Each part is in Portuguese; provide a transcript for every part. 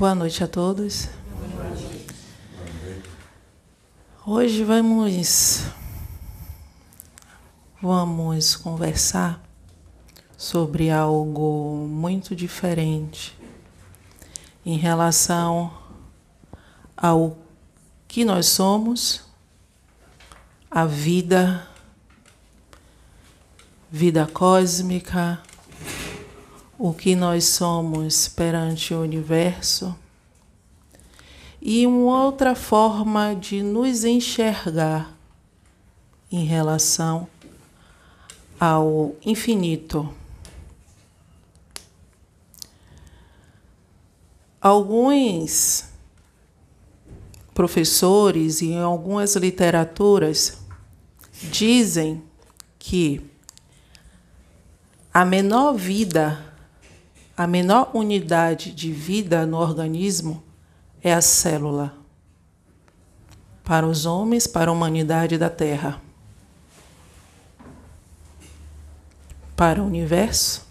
Boa noite a todos. Hoje vamos vamos conversar sobre algo muito diferente em relação ao que nós somos, a vida, vida cósmica, o que nós somos perante o universo e uma outra forma de nos enxergar em relação ao infinito. Alguns professores e algumas literaturas dizem que a menor vida, a menor unidade de vida no organismo é a célula. Para os homens, para a humanidade da Terra. Para o universo.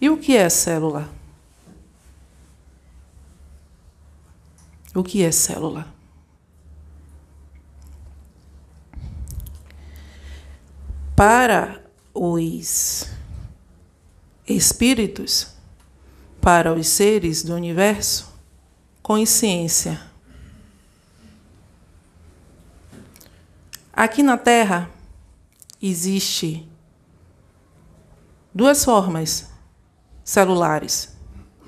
E o que é célula? O que é célula? Para os espíritos, para os seres do universo, consciência. Aqui na Terra existe duas formas celulares: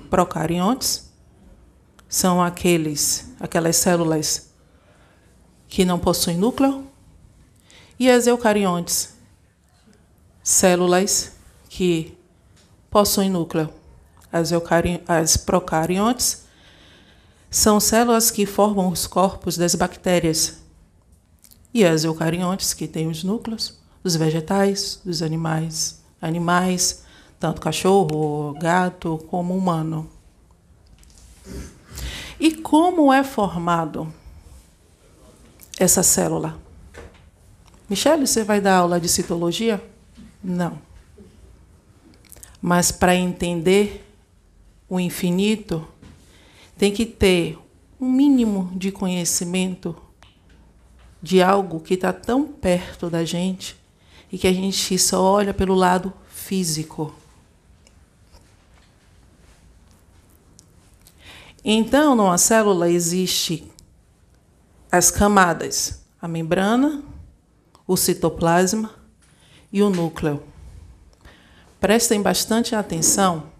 procariontes são aqueles, aquelas células que não possuem núcleo, e as eucariontes, células que possuem núcleo. As, as procariontes são células que formam os corpos das bactérias. E as eucariontes, que têm os núcleos dos vegetais, dos animais, animais, tanto cachorro, gato, como humano. E como é formado essa célula? Michele, você vai dar aula de citologia? Não. Mas para entender o infinito, tem que ter um mínimo de conhecimento de algo que está tão perto da gente e que a gente só olha pelo lado físico. Então, numa célula existe as camadas, a membrana, o citoplasma e o núcleo. Prestem bastante atenção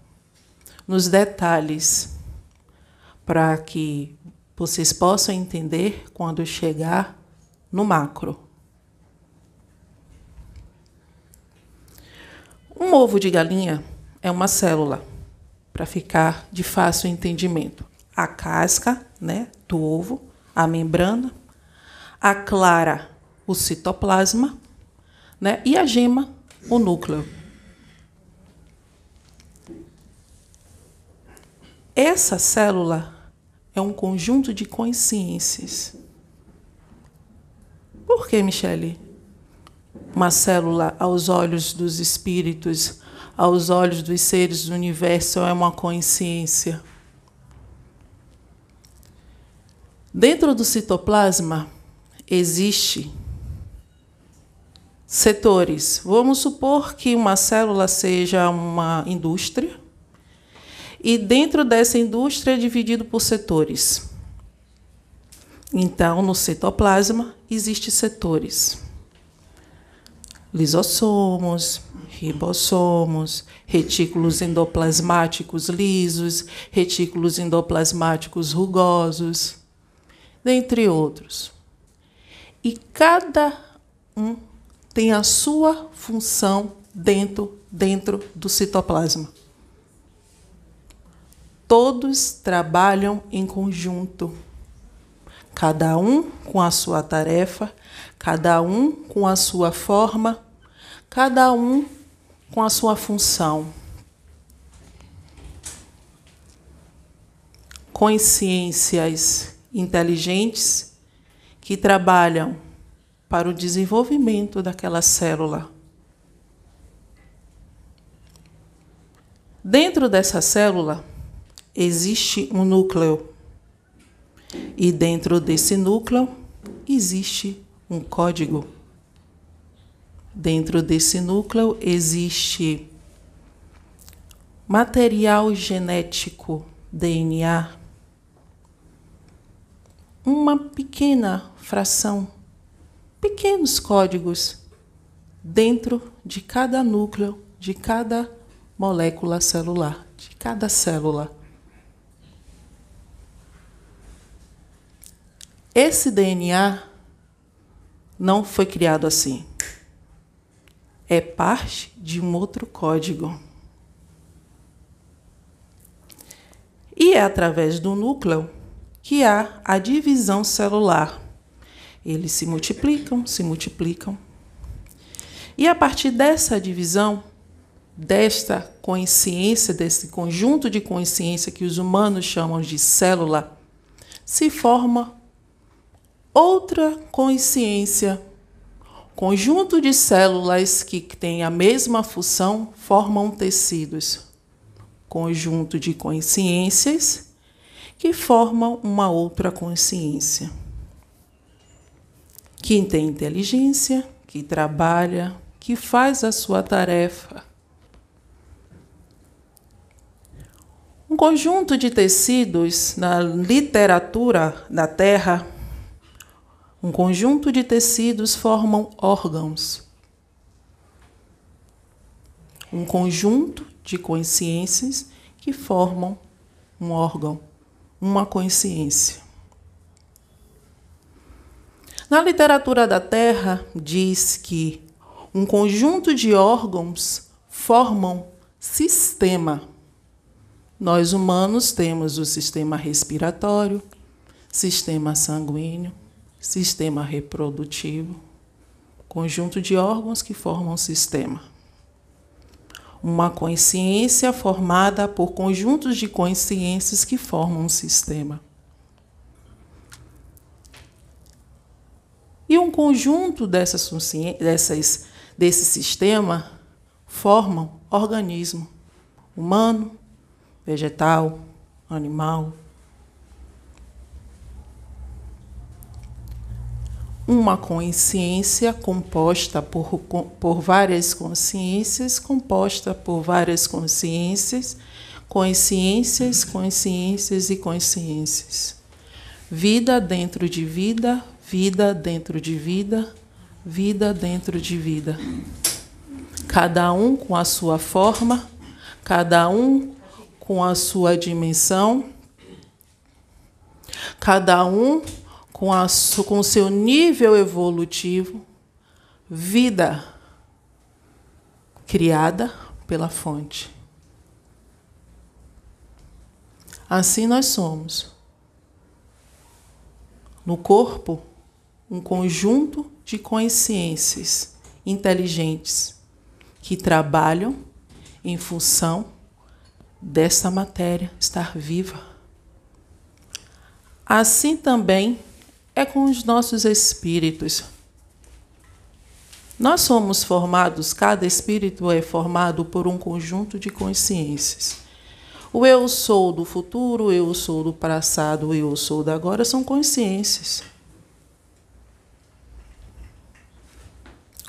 nos detalhes para que vocês possam entender quando chegar no macro. Um ovo de galinha é uma célula, para ficar de fácil entendimento a casca né, do ovo, a membrana, a clara, o citoplasma, né, e a gema, o núcleo. Essa célula é um conjunto de consciências. Por que, Michele? Uma célula, aos olhos dos espíritos, aos olhos dos seres do universo, é uma consciência. Dentro do citoplasma existe setores. Vamos supor que uma célula seja uma indústria e dentro dessa indústria é dividido por setores. Então, no citoplasma existem setores. Lisossomos, ribossomos, retículos endoplasmáticos lisos, retículos endoplasmáticos rugosos dentre outros. E cada um tem a sua função dentro, dentro do citoplasma. Todos trabalham em conjunto, cada um com a sua tarefa, cada um com a sua forma, cada um com a sua função. Consciências inteligentes que trabalham para o desenvolvimento daquela célula. Dentro dessa célula existe um núcleo. E dentro desse núcleo existe um código. Dentro desse núcleo existe material genético, DNA, uma pequena fração, pequenos códigos dentro de cada núcleo, de cada molécula celular, de cada célula. Esse DNA não foi criado assim. É parte de um outro código. E é através do núcleo que há a divisão celular. Eles se multiplicam, se multiplicam. E a partir dessa divisão, desta consciência, desse conjunto de consciência que os humanos chamam de célula, se forma outra consciência. Conjunto de células que têm a mesma função formam tecidos. Conjunto de consciências que formam uma outra consciência. Que tem inteligência, que trabalha, que faz a sua tarefa. Um conjunto de tecidos na literatura da Terra, um conjunto de tecidos formam órgãos. Um conjunto de consciências que formam um órgão uma consciência. Na literatura da Terra, diz que um conjunto de órgãos formam sistema. Nós humanos temos o sistema respiratório, sistema sanguíneo, sistema reprodutivo, conjunto de órgãos que formam sistema uma consciência formada por conjuntos de consciências que formam um sistema. E um conjunto dessas, dessas, desse sistema formam organismo humano, vegetal, animal, uma consciência composta por, por várias consciências, composta por várias consciências, consciências, consciências e consciências. Vida dentro de vida, vida dentro de vida, vida dentro de vida. Cada um com a sua forma, cada um com a sua dimensão, cada um com, a, com seu nível evolutivo, vida criada pela fonte. Assim nós somos. No corpo, um conjunto de consciências inteligentes que trabalham em função dessa matéria estar viva. Assim também é com os nossos espíritos. Nós somos formados, cada espírito é formado por um conjunto de consciências. O eu sou do futuro, eu sou do passado, o eu sou da agora são consciências.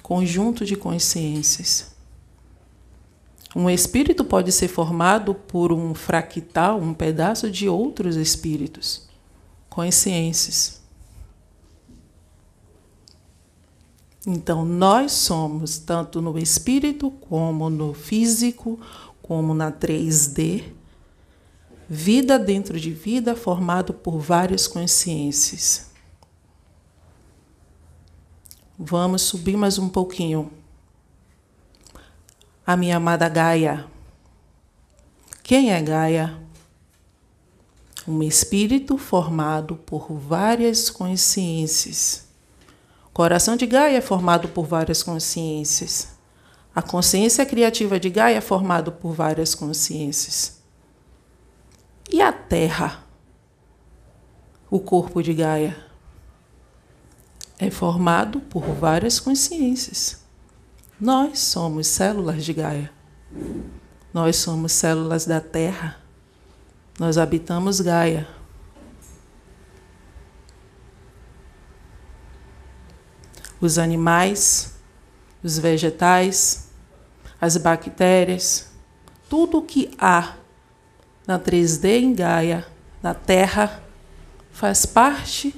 Conjunto de consciências. Um espírito pode ser formado por um fractal, um pedaço de outros espíritos, consciências. Então, nós somos, tanto no espírito, como no físico, como na 3D, vida dentro de vida, formado por várias consciências. Vamos subir mais um pouquinho. A minha amada Gaia. Quem é Gaia? Um espírito formado por várias consciências coração de Gaia é formado por várias consciências. A consciência criativa de Gaia é formada por várias consciências. E a Terra, o corpo de Gaia, é formado por várias consciências. Nós somos células de Gaia. Nós somos células da Terra. Nós habitamos Gaia. Os animais, os vegetais, as bactérias, tudo que há na 3D em Gaia, na Terra, faz parte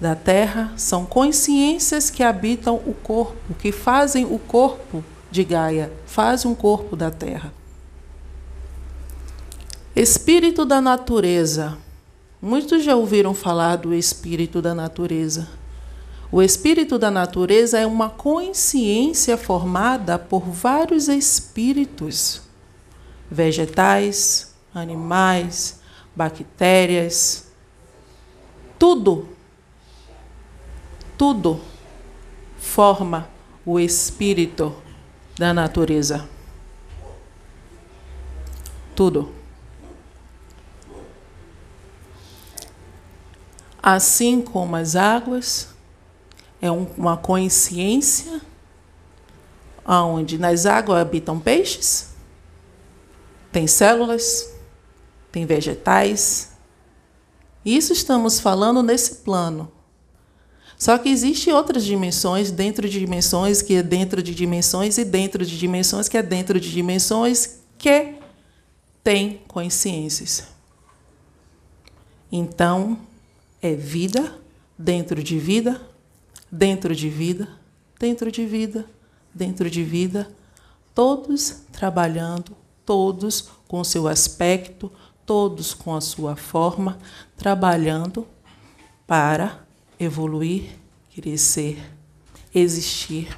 da Terra, são consciências que habitam o corpo, que fazem o corpo de Gaia, fazem um corpo da Terra. Espírito da natureza. Muitos já ouviram falar do espírito da natureza. O espírito da natureza é uma consciência formada por vários espíritos vegetais, animais, bactérias, tudo, tudo forma o espírito da natureza. Tudo. Assim como as águas, é uma consciência onde nas águas habitam peixes, tem células, tem vegetais. Isso estamos falando nesse plano. Só que existem outras dimensões, dentro de dimensões, que é dentro de dimensões, e dentro de dimensões, que é dentro de dimensões, que tem consciências. Então, é vida dentro de vida, dentro de vida, dentro de vida, dentro de vida, todos trabalhando todos com seu aspecto, todos com a sua forma, trabalhando para evoluir, crescer, existir.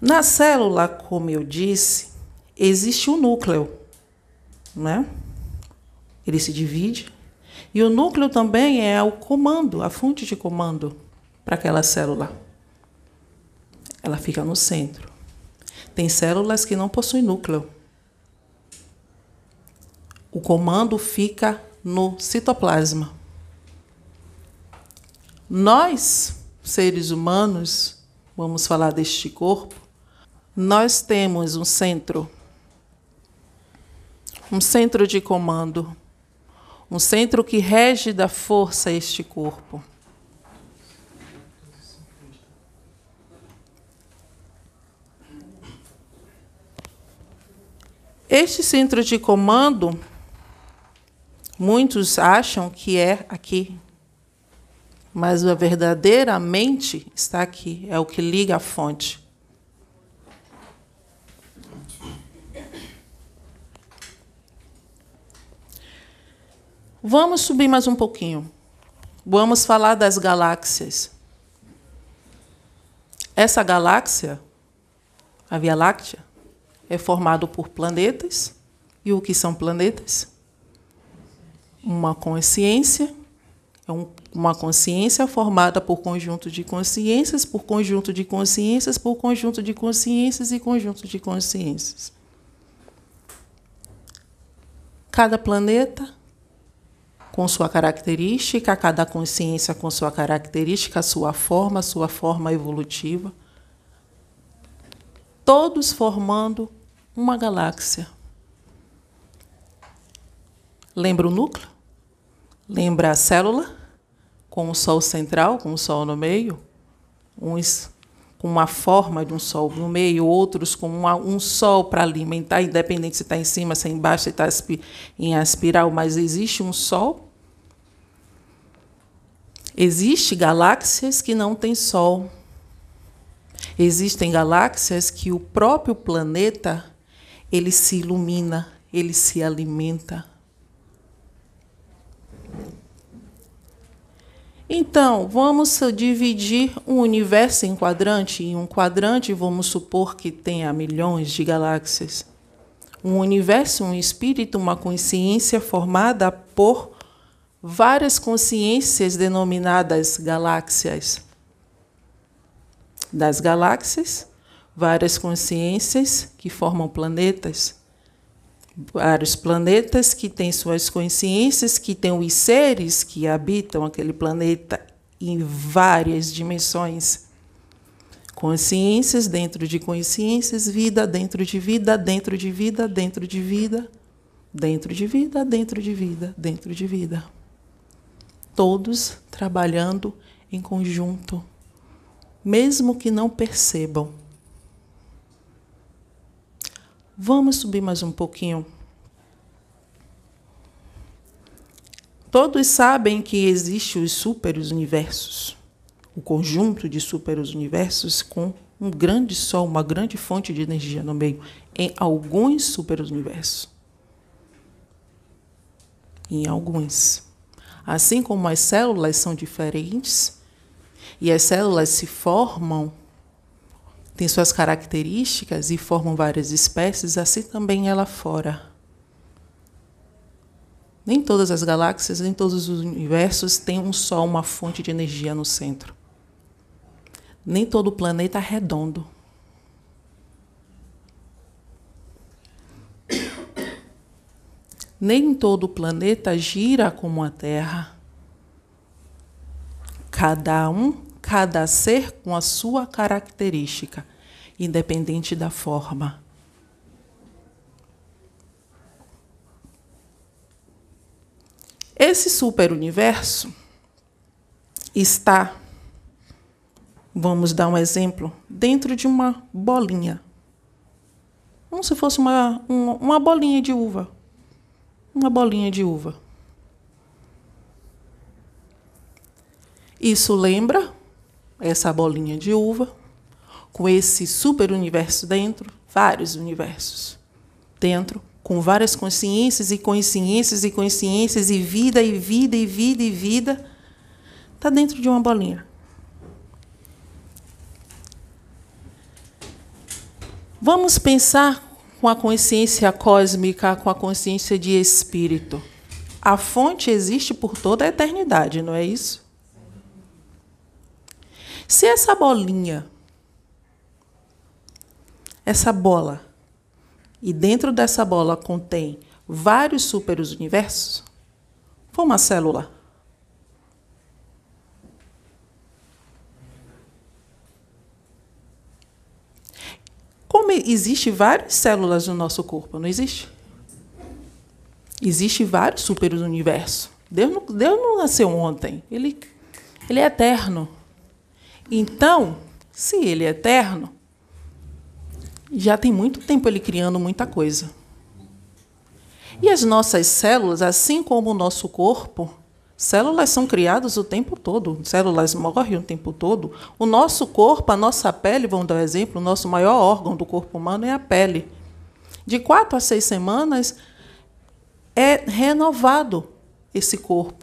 Na célula, como eu disse, existe um núcleo, né? Ele se divide. E o núcleo também é o comando, a fonte de comando para aquela célula. Ela fica no centro. Tem células que não possuem núcleo. O comando fica no citoplasma. Nós, seres humanos, vamos falar deste corpo, nós temos um centro, um centro de comando, um centro que rege da força este corpo. Este centro de comando, muitos acham que é aqui, mas a verdadeira mente está aqui, é o que liga a fonte. Vamos subir mais um pouquinho. Vamos falar das galáxias. Essa galáxia, a Via Láctea, é formado por planetas. E o que são planetas? Uma consciência, é um, uma consciência formada por conjunto de consciências, por conjunto de consciências, por conjunto de consciências e conjunto de consciências. Cada planeta com sua característica, cada consciência com sua característica, sua forma, sua forma evolutiva, todos formando uma galáxia. Lembra o núcleo? Lembra a célula? Com o Sol central, com o Sol no meio? Uns com uma forma de um Sol no meio, outros com uma, um Sol para alimentar, independente se está em cima, se está embaixo, se está em espiral, mas existe um Sol. Existem galáxias que não têm Sol. Existem galáxias que o próprio planeta ele se ilumina, ele se alimenta. Então, vamos dividir o universo em quadrante. Em um quadrante, vamos supor que tenha milhões de galáxias. Um universo, um espírito, uma consciência formada por várias consciências denominadas galáxias. Das galáxias, várias consciências que formam planetas, vários planetas que têm suas consciências, que têm os seres que habitam aquele planeta em várias dimensões, Consciências dentro de consciências, vida dentro de vida, dentro de vida, dentro de vida, dentro de vida, dentro de vida, dentro de vida. Todos trabalhando em conjunto, mesmo que não percebam. Vamos subir mais um pouquinho. Todos sabem que existem os superuniversos o conjunto de superuniversos com um grande sol, uma grande fonte de energia no meio, em alguns superuniversos. Em alguns. Assim como as células são diferentes e as células se formam, têm suas características e formam várias espécies, assim também ela fora. Nem todas as galáxias, nem todos os universos têm um Sol, uma fonte de energia no centro. Nem todo o planeta é redondo. Nem todo o planeta gira como a Terra. Cada um, cada ser com a sua característica, independente da forma. Esse superuniverso está Vamos dar um exemplo dentro de uma bolinha. Como se fosse uma, uma, uma bolinha de uva. Uma bolinha de uva. Isso lembra essa bolinha de uva, com esse super universo dentro, vários universos dentro, com várias consciências e consciências e consciências, e vida e vida e vida e vida, está dentro de uma bolinha. Vamos pensar com a consciência cósmica, com a consciência de espírito. A fonte existe por toda a eternidade, não é isso? Se essa bolinha, essa bola, e dentro dessa bola contém vários superos universos, foi uma célula. Como existe várias células no nosso corpo, não existe? Existe vários superuniversos. Deus não, Deus não nasceu ontem. Ele, ele é eterno. Então, se ele é eterno, já tem muito tempo ele criando muita coisa. E as nossas células, assim como o nosso corpo, Células são criadas o tempo todo, células morrem o tempo todo. O nosso corpo, a nossa pele, vamos dar um exemplo, o nosso maior órgão do corpo humano é a pele. De quatro a seis semanas é renovado esse corpo.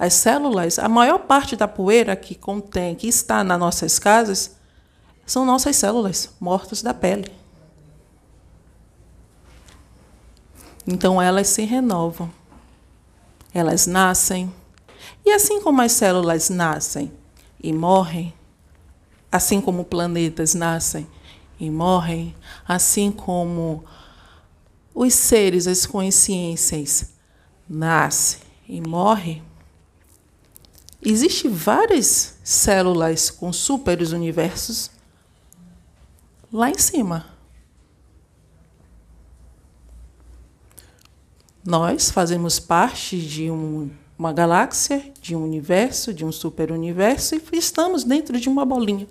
As células, a maior parte da poeira que contém, que está nas nossas casas, são nossas células mortas da pele. Então elas se renovam. Elas nascem, e assim como as células nascem e morrem, assim como planetas nascem e morrem, assim como os seres, as consciências nascem e morrem, existem várias células com superos universos lá em cima. Nós fazemos parte de um uma galáxia, de um universo, de um superuniverso, e estamos dentro de uma bolinha,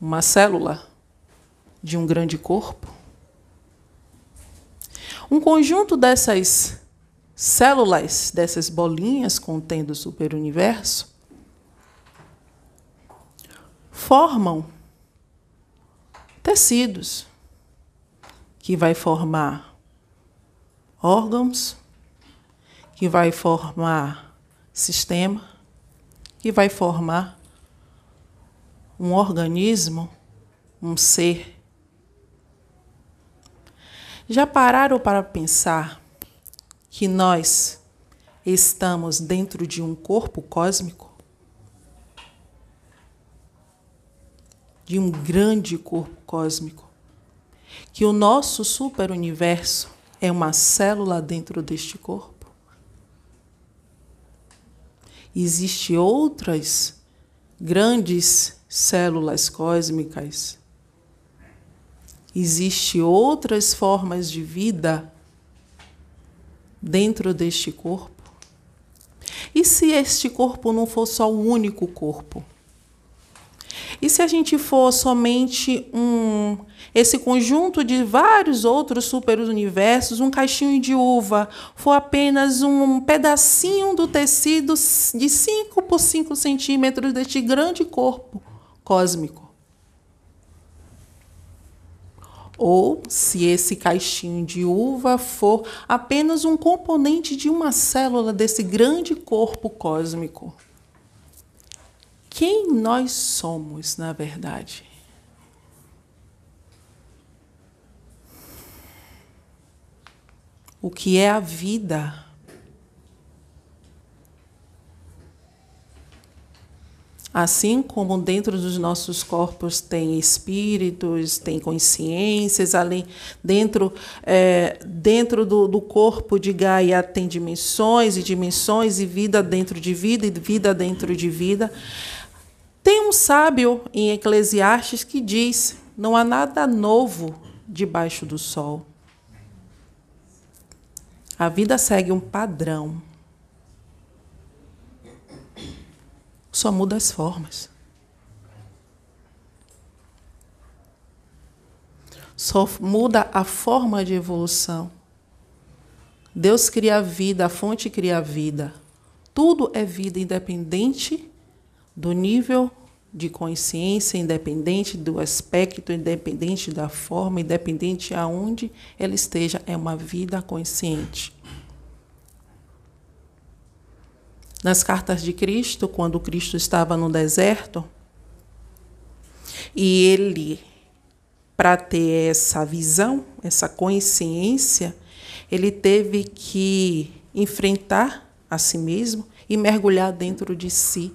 uma célula de um grande corpo. Um conjunto dessas células, dessas bolinhas contendo o superuniverso, formam tecidos que vai formar órgãos, que vai formar sistema, que vai formar um organismo, um ser. Já pararam para pensar que nós estamos dentro de um corpo cósmico? De um grande corpo cósmico? Que o nosso superuniverso é uma célula dentro deste corpo? Existem outras grandes células cósmicas, existem outras formas de vida dentro deste corpo? E se este corpo não for só o único corpo? E se a gente for somente um esse conjunto de vários outros superuniversos, um caixinho de uva, for apenas um pedacinho do tecido de 5 por 5 centímetros deste grande corpo cósmico? Ou se esse caixinho de uva for apenas um componente de uma célula desse grande corpo cósmico. Quem nós somos, na verdade? O que é a vida? Assim como dentro dos nossos corpos tem espíritos, tem consciências, além dentro, é, dentro do, do corpo de Gaia tem dimensões e dimensões, e vida dentro de vida, e vida dentro de vida. Tem um sábio em Eclesiastes que diz: não há nada novo debaixo do sol. A vida segue um padrão. Só muda as formas. Só muda a forma de evolução. Deus cria a vida, a fonte cria a vida. Tudo é vida independente do nível de consciência, independente do aspecto, independente da forma, independente aonde ela esteja, é uma vida consciente. Nas cartas de Cristo, quando Cristo estava no deserto, e ele, para ter essa visão, essa consciência, ele teve que enfrentar a si mesmo e mergulhar dentro de si.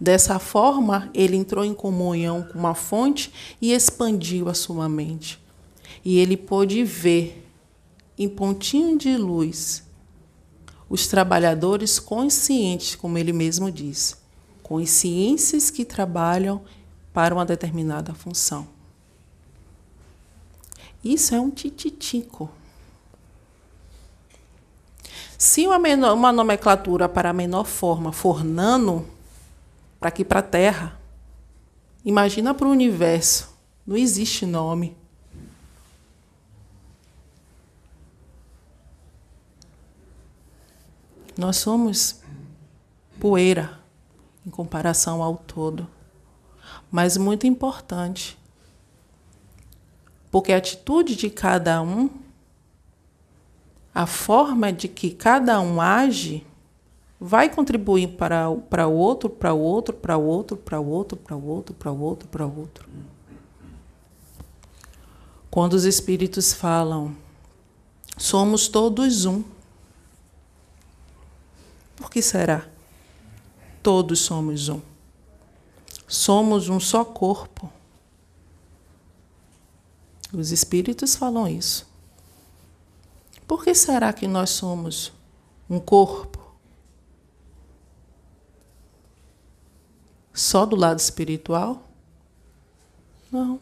Dessa forma, ele entrou em comunhão com uma fonte e expandiu a sua mente. E ele pôde ver, em pontinho de luz, os trabalhadores conscientes, como ele mesmo diz, consciências que trabalham para uma determinada função. Isso é um tititico. Se uma, menor, uma nomenclatura para a menor forma for nano, para aqui para a Terra, imagina para o universo. Não existe nome. Nós somos poeira em comparação ao todo. Mas muito importante, porque a atitude de cada um, a forma de que cada um age, vai contribuir para, para o outro, para o outro, para o outro, para o outro, para o outro, para o outro, para o outro. Quando os espíritos falam, somos todos um. Por que será? Todos somos um. Somos um só corpo. Os espíritos falam isso. Por que será que nós somos um corpo? Só do lado espiritual? Não.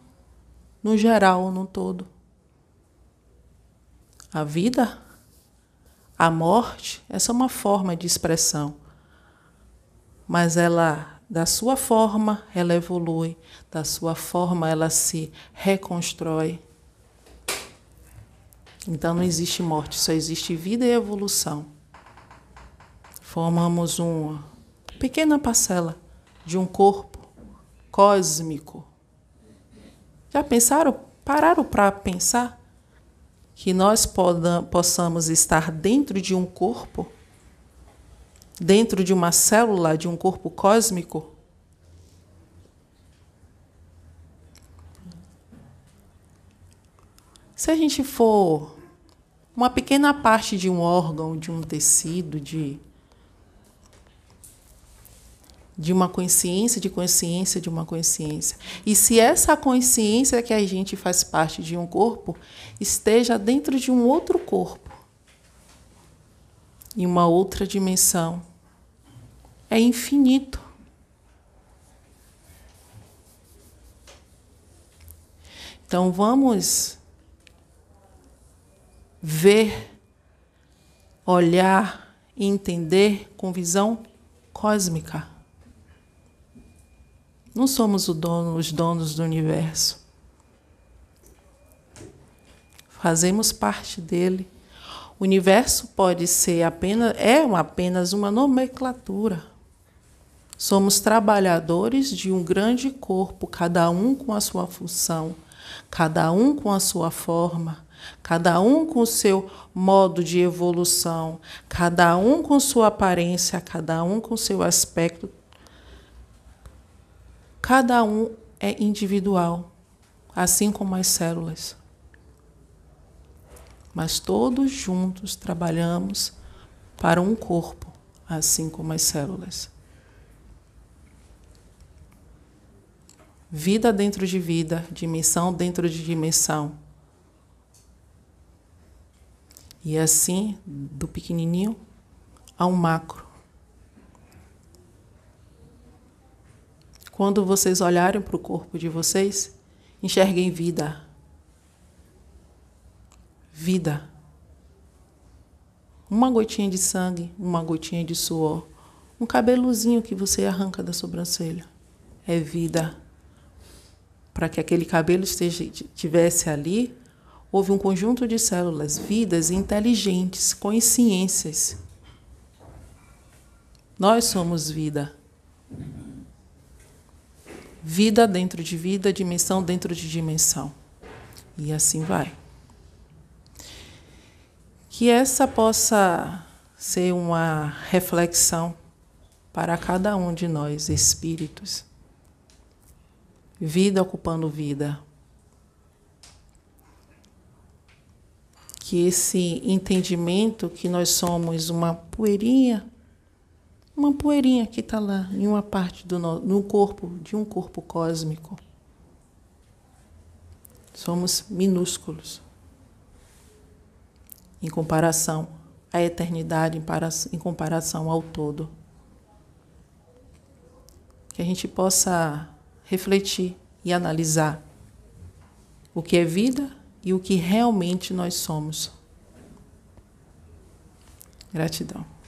No geral, no todo. A vida a morte, é uma forma de expressão. Mas ela, da sua forma, ela evolui, da sua forma, ela se reconstrói. Então não existe morte, só existe vida e evolução. Formamos uma pequena parcela de um corpo cósmico. Já pensaram? Pararam para pensar? Que nós possamos estar dentro de um corpo, dentro de uma célula de um corpo cósmico? Se a gente for uma pequena parte de um órgão, de um tecido, de de uma consciência, de consciência, de uma consciência. E se essa consciência que a gente faz parte de um corpo esteja dentro de um outro corpo, em uma outra dimensão, é infinito. Então vamos ver, olhar entender com visão cósmica. Não somos dono, os donos do universo. Fazemos parte dele. O universo pode ser apenas é apenas uma nomenclatura. Somos trabalhadores de um grande corpo, cada um com a sua função, cada um com a sua forma, cada um com o seu modo de evolução, cada um com sua aparência, cada um com seu aspecto, Cada um é individual, assim como as células. Mas todos juntos trabalhamos para um corpo, assim como as células. Vida dentro de vida, dimensão dentro de dimensão. E assim, do pequenininho ao macro. Quando vocês olharem para o corpo de vocês, enxerguem vida. Vida. Uma gotinha de sangue, uma gotinha de suor, um cabelozinho que você arranca da sobrancelha. É vida. Para que aquele cabelo esteja, tivesse ali, houve um conjunto de células, vidas inteligentes, consciências. Nós somos vida vida dentro de vida, dimensão dentro de dimensão. E assim vai. Que essa possa ser uma reflexão para cada um de nós, espíritos. Vida ocupando vida. Que esse entendimento que nós somos uma poeirinha uma poeirinha que está lá em uma parte do no, no corpo de um corpo cósmico. Somos minúsculos em comparação à eternidade, em comparação ao todo. Que a gente possa refletir e analisar o que é vida e o que realmente nós somos. Gratidão.